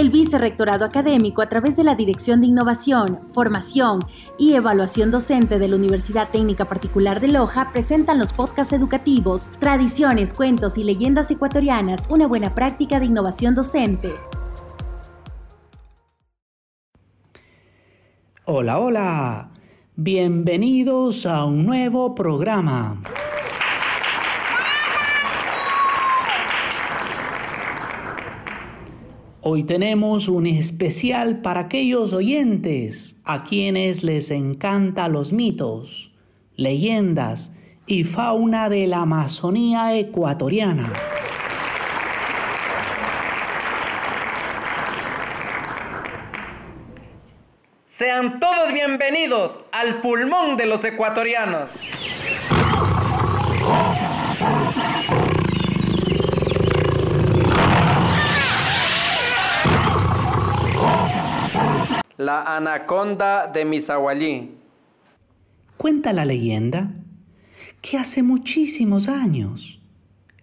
El Vicerrectorado Académico, a través de la Dirección de Innovación, Formación y Evaluación Docente de la Universidad Técnica Particular de Loja, presentan los podcasts educativos Tradiciones, Cuentos y Leyendas Ecuatorianas, una buena práctica de innovación docente. Hola, hola. Bienvenidos a un nuevo programa. Hoy tenemos un especial para aquellos oyentes a quienes les encantan los mitos, leyendas y fauna de la Amazonía ecuatoriana. Sean todos bienvenidos al pulmón de los ecuatorianos. La anaconda de Misahuallí. Cuenta la leyenda que hace muchísimos años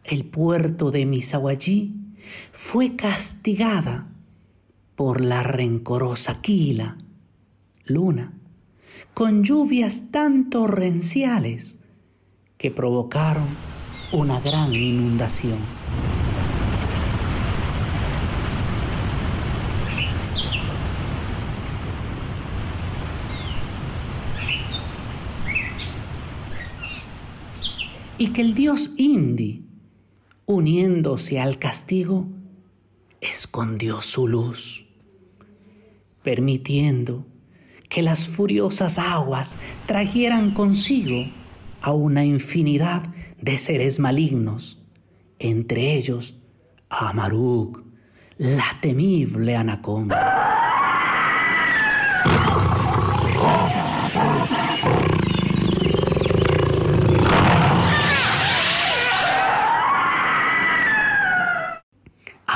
el puerto de Misahuallí fue castigada por la rencorosa Quila, luna, con lluvias tan torrenciales que provocaron una gran inundación. Y que el dios Indi, uniéndose al castigo, escondió su luz, permitiendo que las furiosas aguas trajeran consigo a una infinidad de seres malignos, entre ellos a Maruk, la temible anaconda.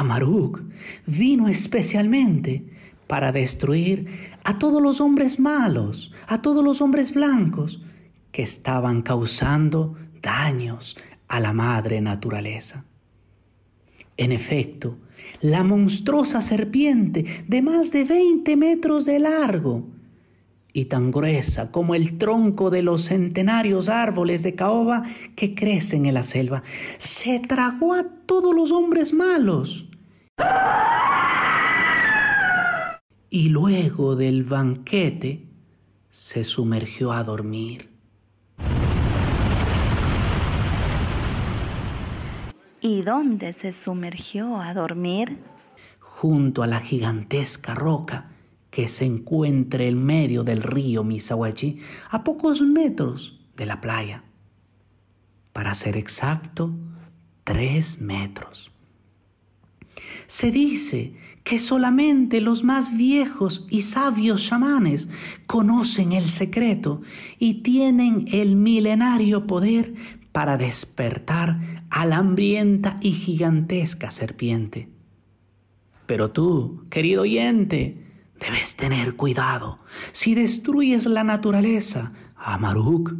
Amaruk vino especialmente para destruir a todos los hombres malos, a todos los hombres blancos que estaban causando daños a la madre naturaleza. En efecto, la monstruosa serpiente de más de 20 metros de largo y tan gruesa como el tronco de los centenarios árboles de caoba que crecen en la selva, se tragó a todos los hombres malos y luego del banquete se sumergió a dormir. ¿Y dónde se sumergió a dormir? Junto a la gigantesca roca que se encuentra en medio del río Misawachi, a pocos metros de la playa. Para ser exacto, tres metros. Se dice que solamente los más viejos y sabios chamanes conocen el secreto y tienen el milenario poder para despertar a la hambrienta y gigantesca serpiente. Pero tú, querido oyente, debes tener cuidado. Si destruyes la naturaleza, Amaruk,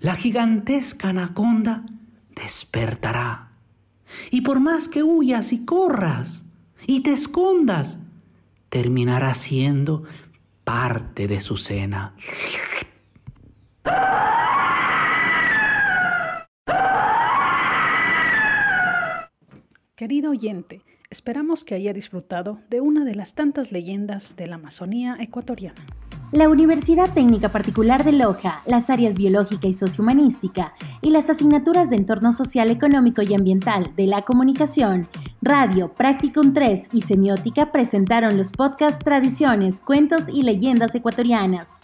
la gigantesca anaconda, despertará. Y por más que huyas y corras, y te escondas, terminará siendo parte de su cena. Querido oyente, esperamos que haya disfrutado de una de las tantas leyendas de la Amazonía ecuatoriana. La Universidad Técnica Particular de Loja, las áreas biológica y sociohumanística y las asignaturas de entorno social, económico y ambiental de la comunicación, radio, Practicum 3 y semiótica presentaron los podcasts Tradiciones, Cuentos y Leyendas Ecuatorianas.